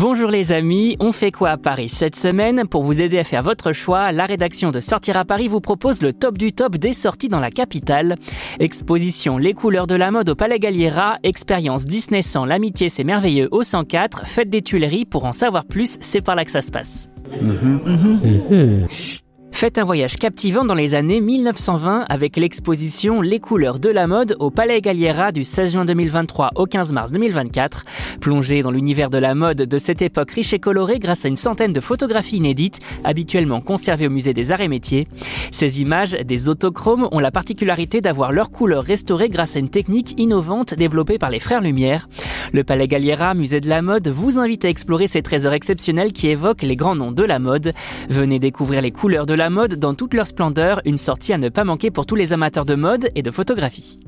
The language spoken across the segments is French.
Bonjour les amis, on fait quoi à Paris cette semaine Pour vous aider à faire votre choix, la rédaction de Sortir à Paris vous propose le top du top des sorties dans la capitale. Exposition Les couleurs de la mode au Palais Galliera, expérience Disney sans l'amitié c'est merveilleux au 104, fête des Tuileries, pour en savoir plus, c'est par là que ça se passe. Faites un voyage captivant dans les années 1920 avec l'exposition Les couleurs de la mode au Palais Galliera du 16 juin 2023 au 15 mars 2024. Plongez dans l'univers de la mode de cette époque riche et colorée grâce à une centaine de photographies inédites habituellement conservées au musée des arts et métiers. Ces images, des autochromes, ont la particularité d'avoir leurs couleurs restaurées grâce à une technique innovante développée par les frères Lumière. Le Palais Galliera, musée de la mode, vous invite à explorer ces trésors exceptionnels qui évoquent les grands noms de la mode. Mode dans toute leur splendeur, une sortie à ne pas manquer pour tous les amateurs de mode et de photographie.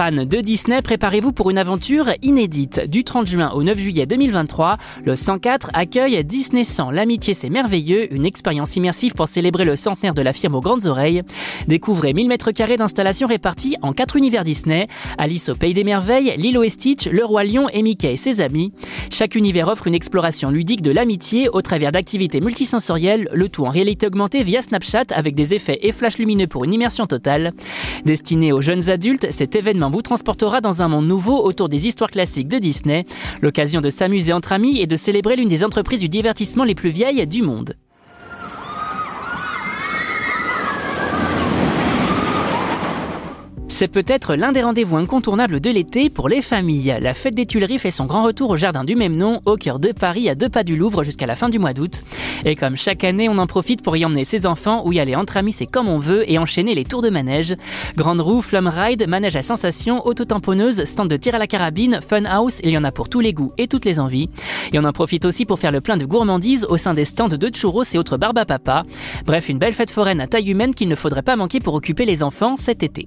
Fans de Disney, préparez-vous pour une aventure inédite. Du 30 juin au 9 juillet 2023, le 104 accueille Disney 100. L'amitié c'est merveilleux, une expérience immersive pour célébrer le centenaire de la firme aux grandes oreilles. Découvrez 1000 mètres carrés d'installation répartis en quatre univers Disney. Alice au pays des merveilles, Lilo et Stitch, Le Roi Lion et Mickey et ses amis. Chaque univers offre une exploration ludique de l'amitié au travers d'activités multisensorielles, le tout en réalité augmentée via Snapchat avec des effets et flashs lumineux pour une immersion totale. Destiné aux jeunes adultes, cet événement vous transportera dans un monde nouveau autour des histoires classiques de Disney, l'occasion de s'amuser entre amis et de célébrer l'une des entreprises du divertissement les plus vieilles du monde. C'est peut-être l'un des rendez-vous incontournables de l'été pour les familles. La fête des Tuileries fait son grand retour au jardin du même nom, au cœur de Paris, à deux pas du Louvre jusqu'à la fin du mois d'août. Et comme chaque année, on en profite pour y emmener ses enfants ou y aller entre amis, c'est comme on veut, et enchaîner les tours de manège. Grande roue, flamme ride, manège à sensation, auto-tamponneuse, stand de tir à la carabine, fun house, il y en a pour tous les goûts et toutes les envies. Et on en profite aussi pour faire le plein de gourmandises au sein des stands de churros et autres barbes. Bref, une belle fête foraine à taille humaine qu'il ne faudrait pas manquer pour occuper les enfants cet été.